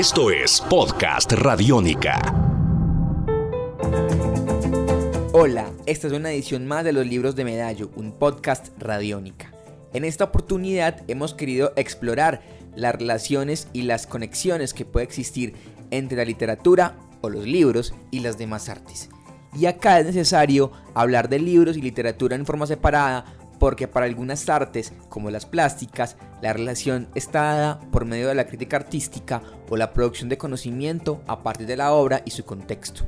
Esto es Podcast Radiónica. Hola, esta es una edición más de los libros de Medallo, un podcast radiónica. En esta oportunidad hemos querido explorar las relaciones y las conexiones que puede existir entre la literatura o los libros y las demás artes. Y acá es necesario hablar de libros y literatura en forma separada porque para algunas artes, como las plásticas, la relación está dada por medio de la crítica artística o la producción de conocimiento a partir de la obra y su contexto.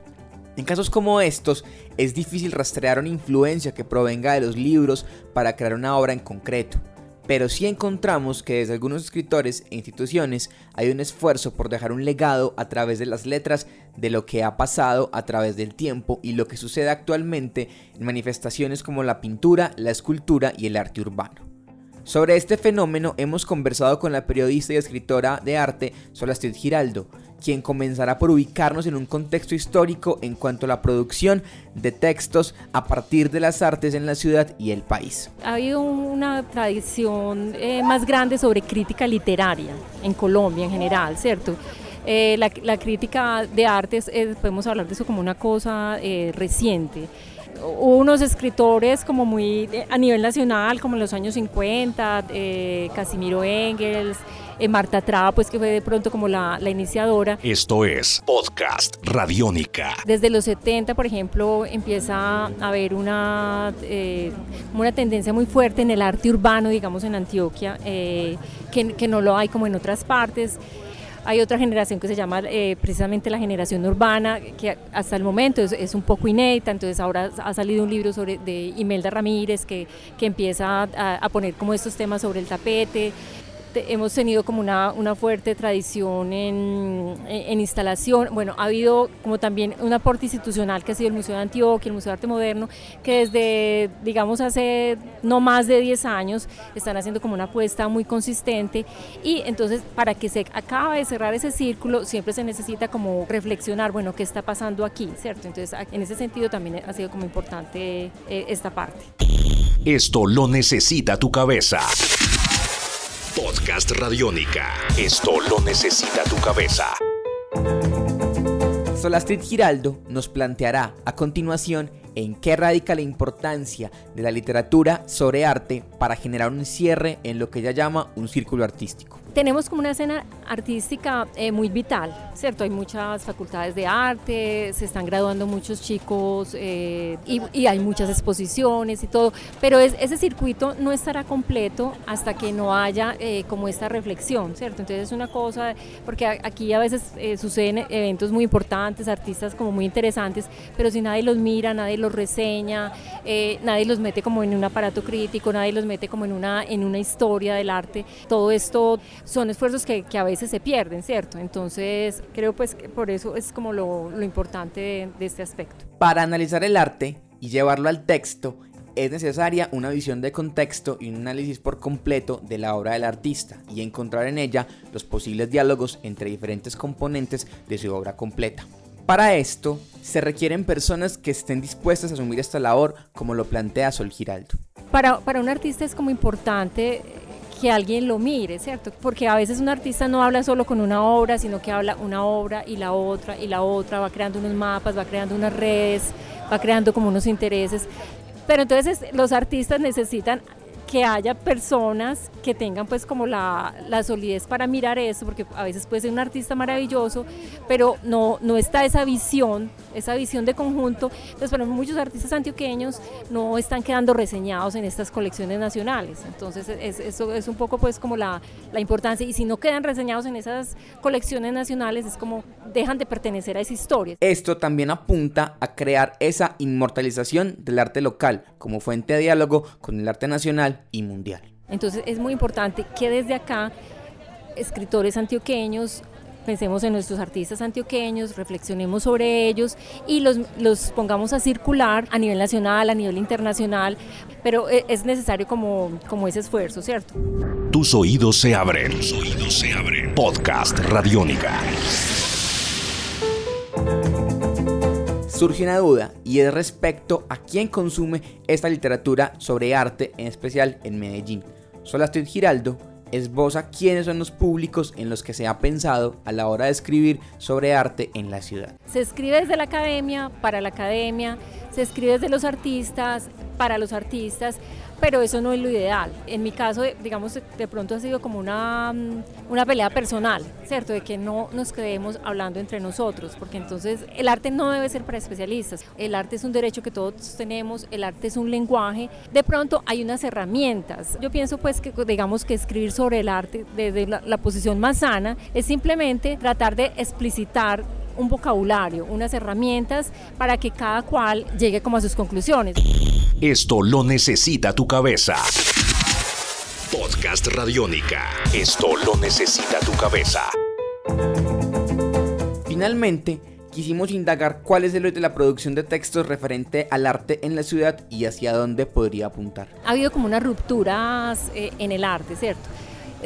En casos como estos, es difícil rastrear una influencia que provenga de los libros para crear una obra en concreto pero sí encontramos que desde algunos escritores e instituciones hay un esfuerzo por dejar un legado a través de las letras de lo que ha pasado a través del tiempo y lo que sucede actualmente en manifestaciones como la pintura, la escultura y el arte urbano. Sobre este fenómeno hemos conversado con la periodista y escritora de arte Solastrid Giraldo, quien comenzará por ubicarnos en un contexto histórico en cuanto a la producción de textos a partir de las artes en la ciudad y el país. Ha habido una tradición eh, más grande sobre crítica literaria en Colombia en general, ¿cierto? Eh, la, crítica de artes, eh, podemos hablar de eso como una cosa reciente hubo unos escritores como muy a nivel nacional, como en los años 50, eh, Casimiro Engels, eh, Marta Traba, pues que fue de pronto como la, iniciadora. Esto es Podcast Radiónica. Desde los 70, por ejemplo, empieza a haber una, eh, una tendencia muy fuerte en el arte urbano, digamos, en Antioquia, que, que no lo hay como en otras partes. Hay otra generación que se llama eh, precisamente la generación urbana, que hasta el momento es, un poco inédita, entonces ahora ha salido un libro sobre, de Imelda Ramírez que, que empieza a, a poner como estos temas sobre el tapete, hemos tenido como una, una fuerte tradición en, en, instalación. Bueno, ha habido como también un aporte institucional que ha sido el Museo de Antioquia, el Museo de Arte Moderno, que desde, digamos, hace no más de 10 años están haciendo como una apuesta muy consistente. Y entonces, para que se acabe de cerrar ese círculo, siempre se necesita como reflexionar, bueno, ¿qué está pasando aquí? ¿Cierto? Entonces, en ese sentido también ha sido como importante eh, esta parte. Esto lo necesita tu cabeza. Podcast Radiónica. Esto lo necesita tu cabeza. Solastrid Giraldo nos planteará a continuación en qué radica la importancia de la literatura sobre arte para generar un cierre en lo que ella llama un círculo artístico tenemos como una escena artística eh, muy vital, ¿cierto? Hay muchas facultades de arte, se están graduando muchos chicos eh, y, hay muchas exposiciones y todo, pero ese circuito no estará completo hasta que no haya eh, como esta reflexión, ¿cierto? Entonces es una cosa, porque aquí a veces suceden eventos muy importantes, artistas como muy interesantes, pero si nadie los mira, nadie los reseña, nadie los mete como en un aparato crítico, nadie los mete como en una, en una historia del arte, todo esto son esfuerzos que, a veces se pierden, ¿cierto? Entonces creo pues que por eso es como lo, importante de, de este aspecto. Para analizar el arte y llevarlo al texto, es necesaria una visión de contexto y un análisis por completo de la obra del artista y encontrar en ella los posibles diálogos entre diferentes componentes de su obra completa. Para esto, se requieren personas que estén dispuestas a asumir esta labor, como lo plantea Sol Giraldo. Para, para un artista es como importante que alguien lo mire, ¿cierto? Porque a veces un artista no habla solo con una obra, sino que habla una obra y la otra y la otra, va creando unos mapas, va creando unas redes, va creando como unos intereses. Pero entonces los artistas necesitan que haya personas que tengan pues como la, la, solidez para mirar eso, porque a veces puede ser un artista maravilloso, pero no, no está esa visión, esa visión de conjunto. Entonces, bueno, muchos artistas antioqueños no están quedando reseñados en estas colecciones nacionales. Entonces, eso es un poco pues como la, la importancia. Y si no quedan reseñados en esas colecciones nacionales, es como dejan de pertenecer a esa historia. Esto también apunta a crear esa inmortalización del arte local como fuente de diálogo con el arte nacional y mundial. Entonces es muy importante que desde acá escritores antioqueños pensemos en nuestros artistas antioqueños, reflexionemos sobre ellos y los, los, pongamos a circular a nivel nacional, a nivel internacional, pero e, es necesario como, como ese esfuerzo, ¿cierto? Tus oídos se abren. Tus oídos se abren. Podcast Radiónica. Surge una duda y es respecto a quién consume esta literatura sobre arte, en especial en Medellín. Solastrid Giraldo esboza quiénes son los públicos en los que se ha pensado a la hora de escribir sobre arte en la ciudad. Se escribe desde la academia, para la academia, se escribe desde los artistas, para los artistas, pero eso no es lo ideal. En mi caso, digamos, de pronto ha sido como una, mm, una pelea personal, ¿cierto? De que no nos quedemos hablando entre nosotros, porque entonces el arte no debe ser para especialistas. El arte es un derecho que todos tenemos, el arte es un lenguaje. De pronto hay unas herramientas. Yo pienso pues que digamos que escribir sobre el arte desde la posición más sana es simplemente tratar de explicitar un vocabulario, unas herramientas para que cada cual llegue como a sus conclusiones. Esto lo necesita tu cabeza. Podcast Radiónica. Esto lo necesita tu cabeza. Finalmente, quisimos indagar cuál es el de la producción de textos referente al arte en la ciudad y hacia dónde podría apuntar. Ha habido como unas rupturas eh, en el arte, ¿cierto?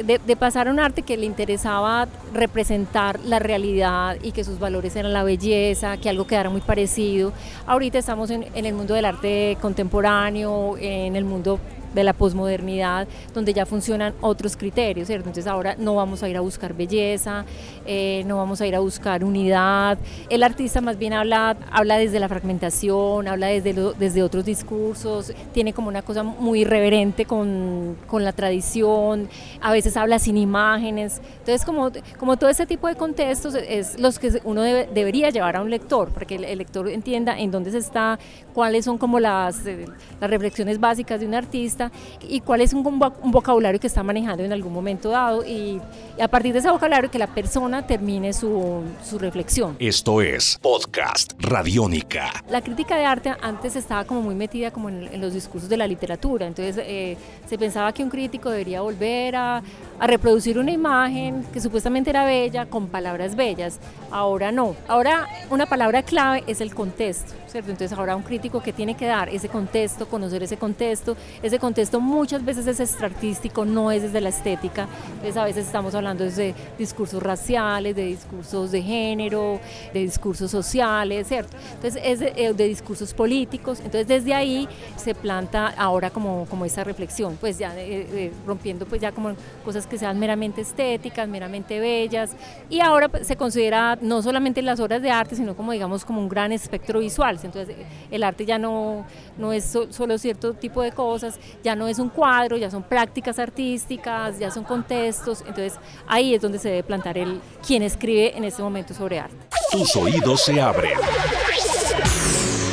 De, pasar a un arte que le interesaba representar la realidad y que sus valores eran la belleza, que algo quedara muy parecido. Ahorita estamos en, en el mundo del arte contemporáneo, en el mundo de la posmodernidad, donde ya funcionan otros criterios. Entonces ahora no vamos a ir a buscar belleza, eh, no vamos a ir a buscar unidad. El artista más bien habla, habla desde la fragmentación, habla desde, desde otros discursos, tiene como una cosa muy irreverente con, con la tradición, a veces habla sin imágenes. Entonces como, como todo ese tipo de contextos es los que uno debería llevar a un lector, para que el, lector entienda en dónde se está, cuáles son como las, eh, las reflexiones básicas de un artista y cuál es un, vocabulario que está manejando en algún momento dado y, a partir de ese vocabulario que la persona termine su, su reflexión. Esto es Podcast Radiónica. La crítica de arte antes estaba como muy metida como en, los discursos de la literatura, entonces eh, se pensaba que un crítico debería volver a, a reproducir una imagen que supuestamente era bella con palabras bellas. Ahora no. Ahora una palabra clave es el contexto, ¿cierto? Entonces ahora un crítico que tiene que dar ese contexto, conocer ese contexto, ese contexto muchas veces es extractístico, no es desde la estética. Entonces a veces estamos hablando de discursos raciales, de discursos de género, de discursos sociales, ¿cierto? Entonces es de, eh, discursos políticos. Entonces desde ahí se planta ahora como, como esa reflexión, pues ya eh, eh, rompiendo pues ya como cosas que sean meramente estéticas, meramente bellas. Y ahora pues, se considera no solamente las obras de arte, sino como digamos como un gran espectro visual. Entonces el arte ya no, no es solo cierto tipo de cosas, ya no es un cuadro, ya son prácticas artísticas, ya son contextos. Entonces ahí es donde se debe plantar el quien escribe en este momento sobre arte. Tus oídos se abren.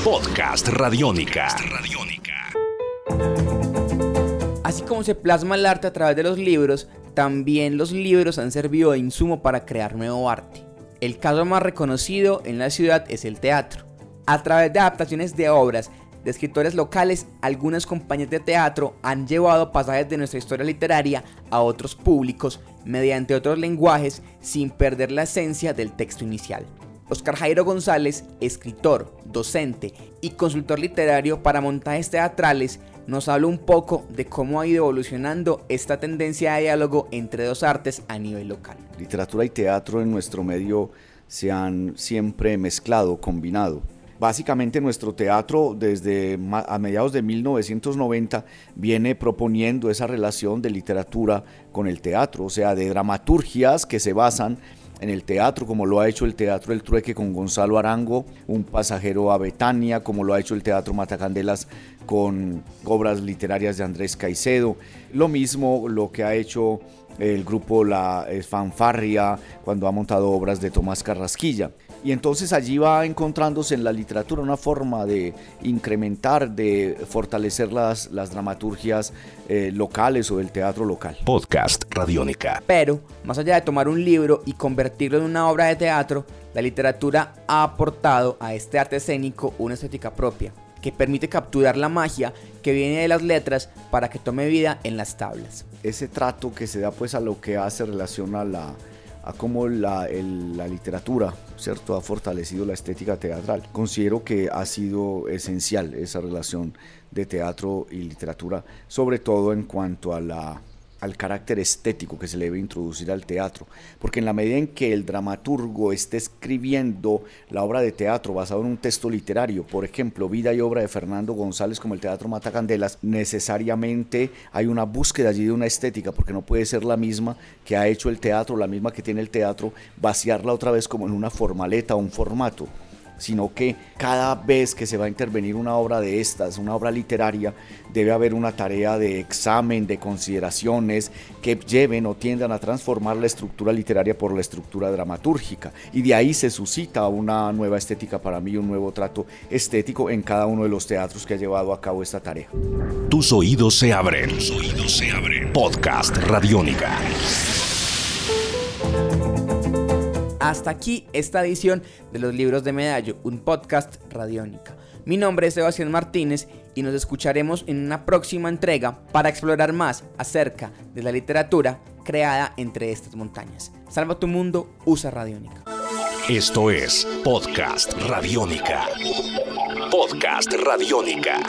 Podcast Radiónica. Así como se plasma el arte a través de los libros, también los libros han servido de insumo para crear nuevo arte. El caso más reconocido en la ciudad es el teatro. A través de adaptaciones de obras de escritores locales, algunas compañías de teatro han llevado pasajes de nuestra historia literaria a otros públicos mediante otros lenguajes sin perder la esencia del texto inicial. Oscar Jairo González, escritor, docente y consultor literario para montajes teatrales, nos habla un poco de cómo ha ido evolucionando esta tendencia de diálogo entre dos artes a nivel local. Literatura y teatro en nuestro medio se han siempre mezclado, combinado. Básicamente nuestro teatro desde a mediados de 1990 viene proponiendo esa relación de literatura con el teatro, o sea, de dramaturgias que se basan en el teatro, como lo ha hecho el Teatro El Trueque con Gonzalo Arango, Un pasajero a Betania, como lo ha hecho el Teatro Matacandelas con obras literarias de Andrés Caicedo. Lo mismo lo que ha hecho el grupo La Fanfarria cuando ha montado obras de Tomás Carrasquilla. Y entonces allí va encontrándose en la literatura una forma de incrementar, de fortalecer las, las dramaturgias eh, locales o del teatro local. Podcast Radiónica. Pero, más allá de tomar un libro y convertirlo en una obra de teatro, la literatura ha aportado a este arte escénico una estética propia que permite capturar la magia que viene de las letras para que tome vida en las tablas. Ese trato que se da pues a lo que hace relación a la, a cómo la, la, literatura ¿cierto? ha fortalecido la estética teatral. Considero que ha sido esencial esa relación de teatro y literatura, sobre todo en cuanto a la al carácter estético que se le debe introducir al teatro, porque en la medida en que el dramaturgo esté escribiendo la obra de teatro basado en un texto literario, por ejemplo, vida y obra de Fernando González como el Teatro Mata Candelas, necesariamente hay una búsqueda allí de una estética, porque no puede ser la misma que ha hecho el teatro, la misma que tiene el teatro, vaciarla otra vez como en una formaleta o un formato sino que cada vez que se va a intervenir una obra de estas, una obra literaria, debe haber una tarea de examen, de consideraciones que lleven o tiendan a transformar la estructura literaria por la estructura dramatúrgica. Y de ahí se suscita una nueva estética para mí, un nuevo trato estético en cada uno de los teatros que ha llevado a cabo esta tarea. Tus oídos se abren. Tus oídos se abren. Podcast Radiónica. Hasta aquí esta edición de los libros de Medallo, un podcast radiónica. Mi nombre es Sebastián Martínez y nos escucharemos en una próxima entrega para explorar más acerca de la literatura creada entre estas montañas. Salva tu mundo, usa Radiónica. Esto es Podcast Radiónica. Podcast Radiónica.